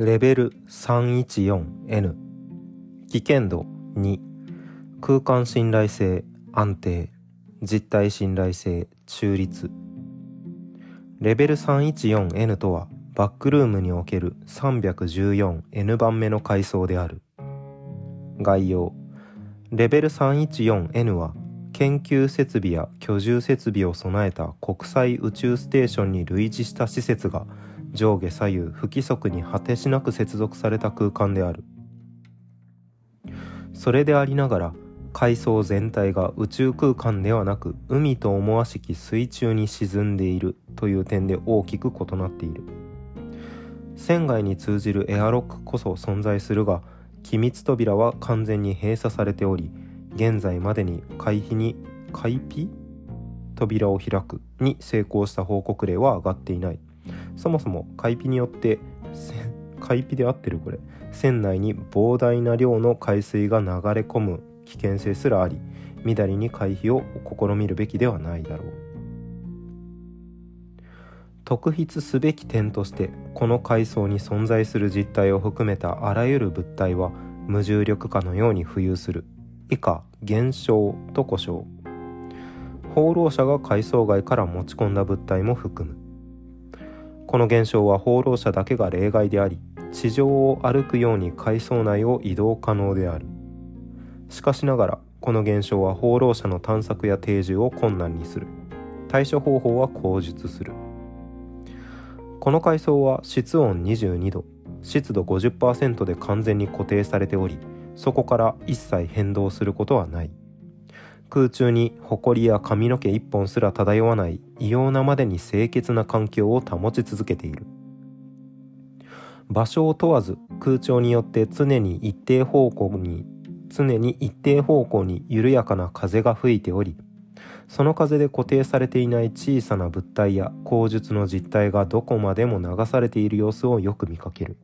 レベル 314N 危険度2空間信頼性安定。実体信頼性中立。レベル 314N とはバックルームにおける 314N 番目の階層である。概要。レベル 314N は研究設備や居住設備を備えた国際宇宙ステーションに類似した施設が上下左右不規則に果てしなく接続された空間である。それでありながら海藻全体が宇宙空間ではなく海と思わしき水中に沈んでいるという点で大きく異なっている。船外に通じるエアロックこそ存在するが機密扉は完全に閉鎖されており現在までに回避に開ピ扉を開くに成功した報告例は上がっていない。そもそも開ピによって開ピで合ってるこれ。船内に膨大な量の海水が流れ込む危険性すらありみだりに回避を試みるべきではないだろう。特筆すべき点としてこの階層に存在する実態を含めたあらゆる物体は無重力化のように浮遊する。以下現象と呼称。放浪者が階層外から持ち込んだ物体も含む。この現象は放浪者だけが例外であり地上を歩くように階層内を移動可能である。しかしながらこの現象は放浪者の探索や定住を困難にする。対処方法は口述する。この階層は室温22度湿度50%で完全に固定されておりそこから一切変動することはない。空中に埃や髪の毛一本すら漂わない異様なまでに清潔な環境を保ち続けている。場所を問わず空調によって常に一定方向に常に一定方向に緩やかな風が吹いておりその風で固定されていない小さな物体や口述の実体がどこまでも流されている様子をよく見かける。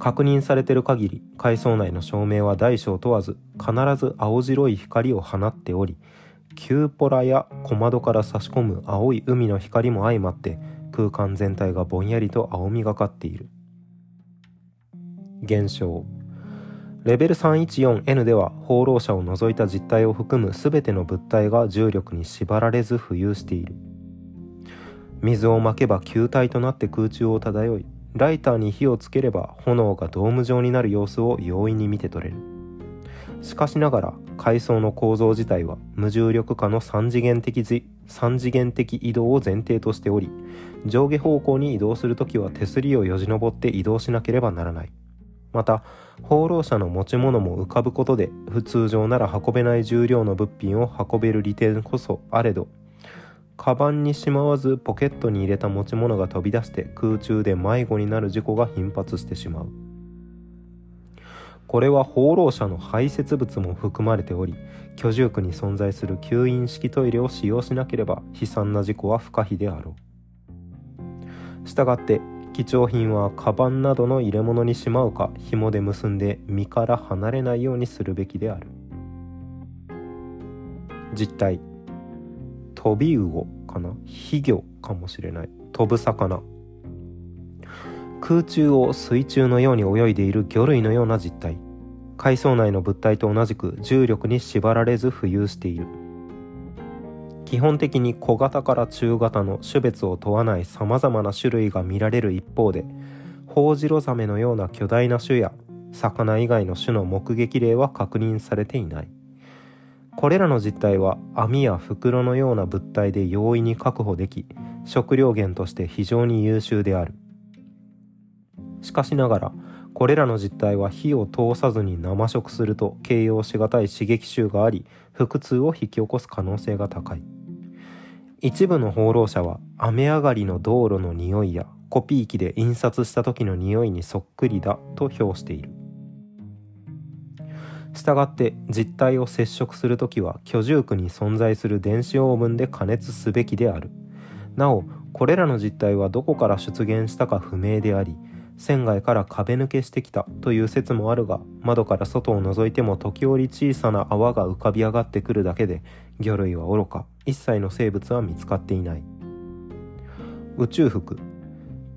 確認されてる限り海藻内の照明は大小問わず必ず青白い光を放っておりキューポラや小窓から差し込む青い海の光も相まって空間全体がぼんやりと青みがかっている。現象。レベル 314N では放浪者を除いた実体を含む全ての物体が重力に縛られず浮遊している。水をまけば球体となって空中を漂いライターに火をつければ炎がドーム状になる様子を容易に見て取れる。しかしながら階層の構造自体は無重力化の3次元的3次元的移動を前提としており上下方向に移動するときは手すりをよじ登って移動しなければならない。また放浪者の持ち物も浮かぶことで普通常なら運べない重量の物品を運べる利点こそあれどカバンにしまわずポケットに入れた持ち物が飛び出して空中で迷子になる事故が頻発してしまう。これは放浪者の排泄物も含まれており居住区に存在する吸引式トイレを使用しなければ悲惨な事故は不可避であろう。したがって貴重品はカバンなどの入れ物にしまうか紐で結んで身から離れないようにするべきである。実態飛び魚かな？飛魚かもしれない。飛ぶ魚。空中を水中のように泳いでいる魚類のような実態。海藻内の物体と同じく重力に縛られず浮遊している。基本的に小型から中型の種別を問わないさまざまな種類が見られる一方でホウジロザメのような巨大な種や魚以外の種の目撃例は確認されていない。これらの実態は網や袋のような物体で容易に確保でき食料源として非常に優秀である。しかしながらこれらの実態は火を通さずに生食すると形容しがたい刺激臭があり腹痛を引き起こす可能性が高い。一部の放浪者は雨上がりの道路の匂いやコピー機で印刷した時の匂いにそっくりだと評している。したがって実体を接触する時は居住区に存在する電子オーブンで加熱すべきである。なおこれらの実態はどこから出現したか不明であり船外から壁抜けしてきたという説もあるが窓から外を覗いても時折小さな泡が浮かび上がってくるだけで魚類は愚か。一切の生物は見つかっていない。宇宙服。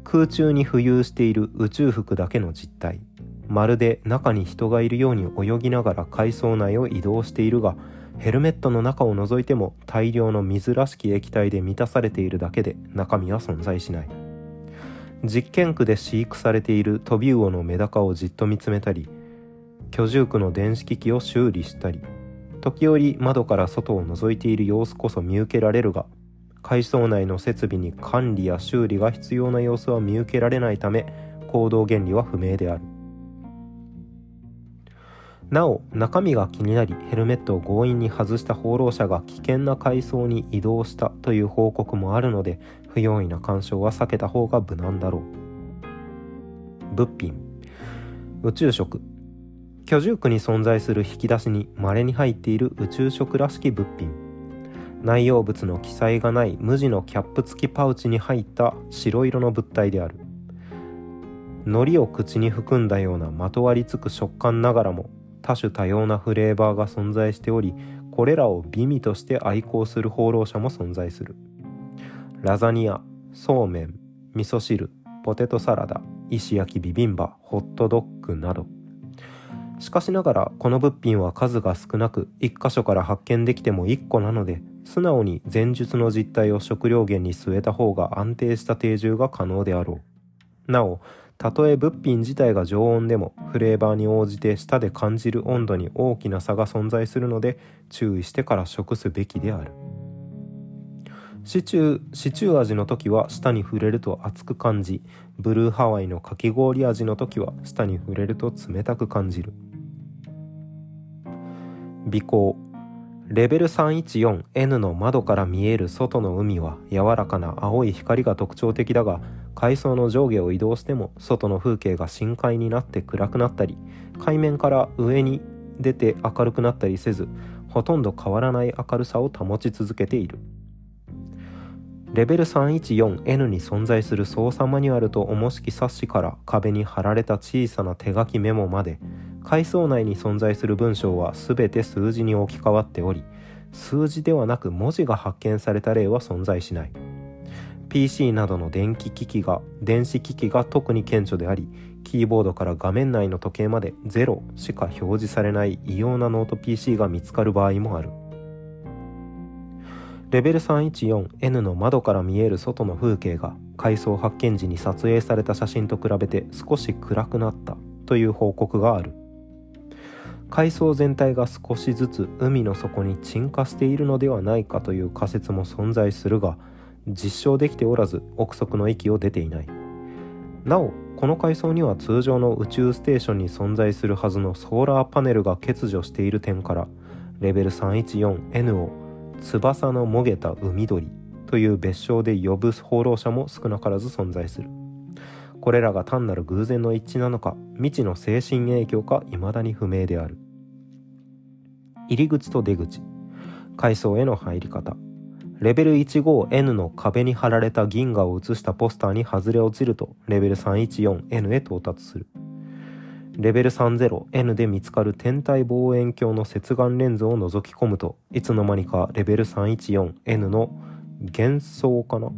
空中に浮遊している宇宙服だけの実態。まるで中に人がいるように泳ぎながら海藻内を移動しているがヘルメットの中を覗いても大量の水らしき液体で満たされているだけで中身は存在しない。実験区で飼育されているトビウオのメダカをじっと見つめたり居住区の電子機器を修理したり時折窓から外を覗いている様子こそ見受けられるが海藻内の設備に管理や修理が必要な様子は見受けられないため行動原理は不明である。なお中身が気になりヘルメットを強引に外した放浪者が危険な階層に移動したという報告もあるので不用意な干渉は避けた方が無難だろう。物品。宇宙食居住区に存在する引き出しに稀に入っている宇宙食らしき物品。内容物の記載がない無地のキャップ付きパウチに入った白色の物体である。海苔を口に含んだようなまとわりつく食感ながらも多種多様なフレーバーが存在しておりこれらを美味として愛好する放浪者も存在する。ラザニアそうめん味噌汁ポテトサラダ石焼きビビンバホットドッグなど。しかしながらこの物品は数が少なく1箇所から発見できても1個なので素直に前述の実態を食料源に据えた方が安定した定住が可能であろう。なおたとえ物品自体が常温でもフレーバーに応じて舌で感じる温度に大きな差が存在するので注意してから食すべきである。シチューシチュー味の時は舌に触れると熱く感じブルーハワイのかき氷味の時は舌に触れると冷たく感じる。尾行レベル 314N の窓から見える外の海は柔らかな青い光が特徴的だが海藻の上下を移動しても外の風景が深海になって暗くなったり海面から上に出て明るくなったりせずほとんど変わらない明るさを保ち続けている。レベル 314N に存在する操作マニュアルと重しき冊子から壁に貼られた小さな手書きメモまで階層内に存在する文章は全て数字に置き換わっており数字ではなく文字が発見された例は存在しない。PC などの電気機器が電子機器が特に顕著でありキーボードから画面内の時計まで0しか表示されない異様なノート PC が見つかる場合もある。レベル 314N の窓から見える外の風景が階層発見時に撮影された写真と比べて少し暗くなったという報告がある。海藻全体が少しずつ海の底に沈下しているのではないかという仮説も存在するが実証できておらず憶測の域を出ていない。なおこの海藻には通常の宇宙ステーションに存在するはずのソーラーパネルが欠如している点からレベル 314N を翼のもげた海鳥という別称で呼ぶ放浪者も少なからず存在する。これらが単なる偶然の一致なのか未知の精神影響か未だに不明である。入り口と出口階層への入り方。レベル 15N の壁に貼られた銀河を写したポスターに外れ落ちるとレベル 314N へ到達する。レベル 30N で見つかる天体望遠鏡の接眼レンズを覗き込むといつの間にかレベル 314N の幻想かな。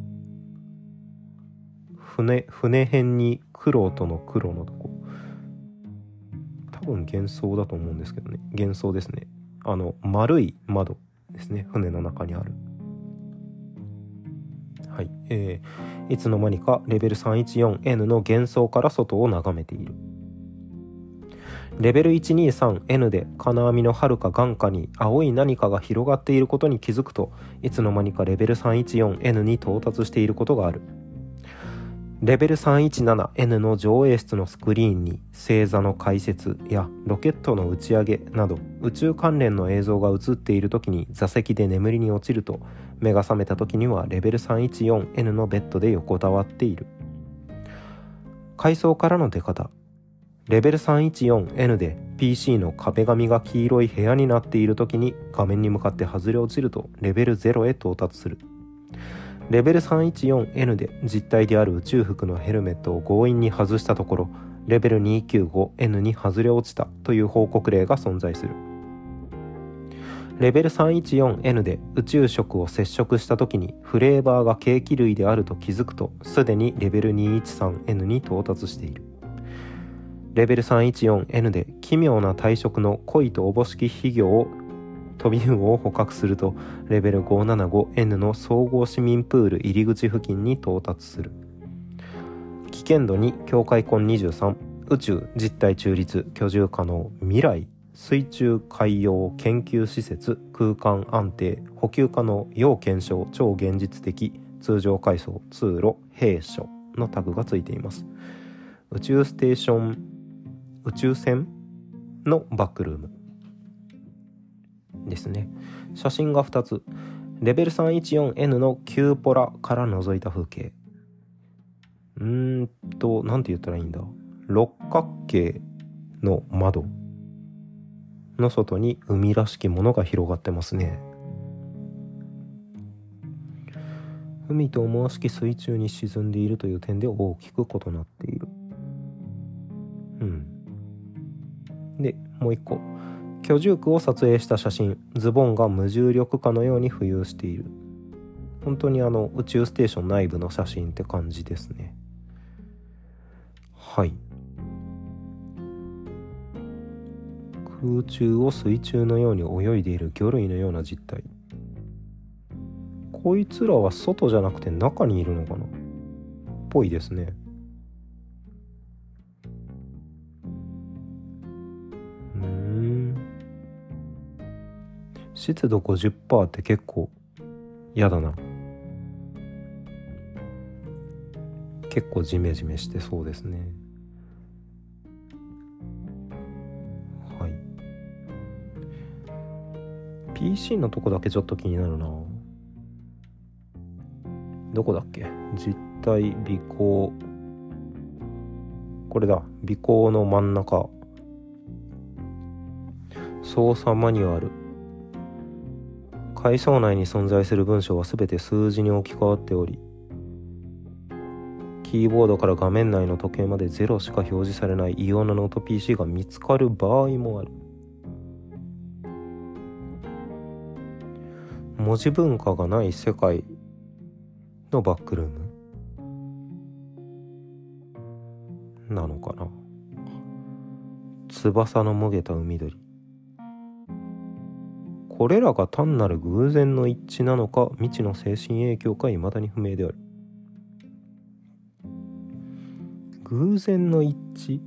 船船辺に黒との黒のとこ。多分幻想だと思うんですけどね。幻想ですね。あの丸い窓ですね。船の中にある。はい、えー、いつの間にかレベル 314N の幻想から外を眺めている。レベル 123N で金網のはるか眼下に青い何かが広がっていることに気づくといつの間にかレベル 314N に到達していることがある。レベル 317N の上映室のスクリーンに星座の解説やロケットの打ち上げなど宇宙関連の映像が映っている時に座席で眠りに落ちると目が覚めた時にはレベル 314N のベッドで横たわっている。階層からの出方。レベル 314N で PC の壁紙が黄色い部屋になっている時に画面に向かって外れ落ちるとレベル0へ到達する。レベル 314N で実体である宇宙服のヘルメットを強引に外したところレベル 295N に外れ落ちたという報告例が存在する。レベル 314N で宇宙食を接触した時にフレーバーがケーキ類であると気づくとすでにレベル 213N に到達している。レベル 314N で奇妙な体色の恋とおぼしき肥魚を飛び魚を捕獲するとレベル 575N の総合市民プール入り口付近に到達する。危険度2境界根23宇宙実体中立居住可能未来水中海洋研究施設空間安定補給可能要検証超現実的通常階層通路兵所のタグがついています。宇宙ステーション宇宙船のバックルーム。ですね。写真が2つ。レベル 314N のキューポラから覗いた風景。うーんと何て言ったらいいんだ？六角形の窓。の外に海らしきものが広がってますね。海と思わしき水中に沈んでいるという点で大きく異なっている。うん。でもう一個。居住区を撮影した写真ズボンが無重力化のように浮遊している。本当にあの宇宙ステーション内部の写真って感じですね。はい。空中を水中のように泳いでいる魚類のような実態。こいつらは外じゃなくて中にいるのかな？っぽいですね。湿度50%って結構嫌だな。結構ジメジメしてそうですね。はい。PC のとこだけちょっと気になるな。どこだっけ？実体備考。これだ。備考の真ん中。操作マニュアル。階層内に存在する文章は全て数字に置き換わっておりキーボードから画面内の時計まで0しか表示されない異様なノート PC が見つかる場合もある。文字文化がない世界のバックルーム。なのかな。翼のもげた海鳥。これらが単なる偶然の一致なのか未知の精神影響か未だに不明である。偶然の一致。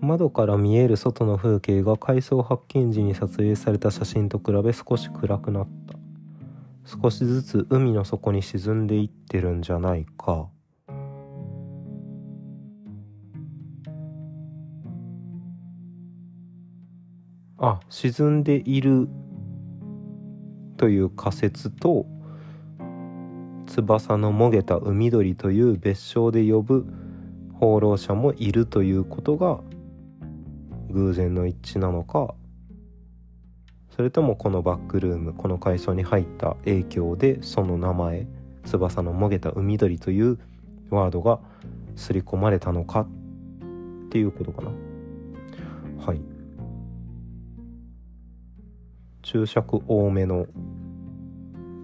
窓から見える外の風景が海藻発見時に撮影された写真と比べ少し暗くなった。少しずつ海の底に沈んでいってるんじゃないか。あ沈んでいるという仮説と翼のもげた海鳥という別称で呼ぶ放浪者もいるということが偶然の一致なのかそれともこのバックルームこの階層に入った影響でその名前翼のもげた海鳥というワードが刷り込まれたのかっていうことかな。はい。注釈多めの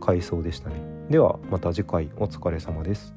階層でしたね。ではまた次回お疲れ様です。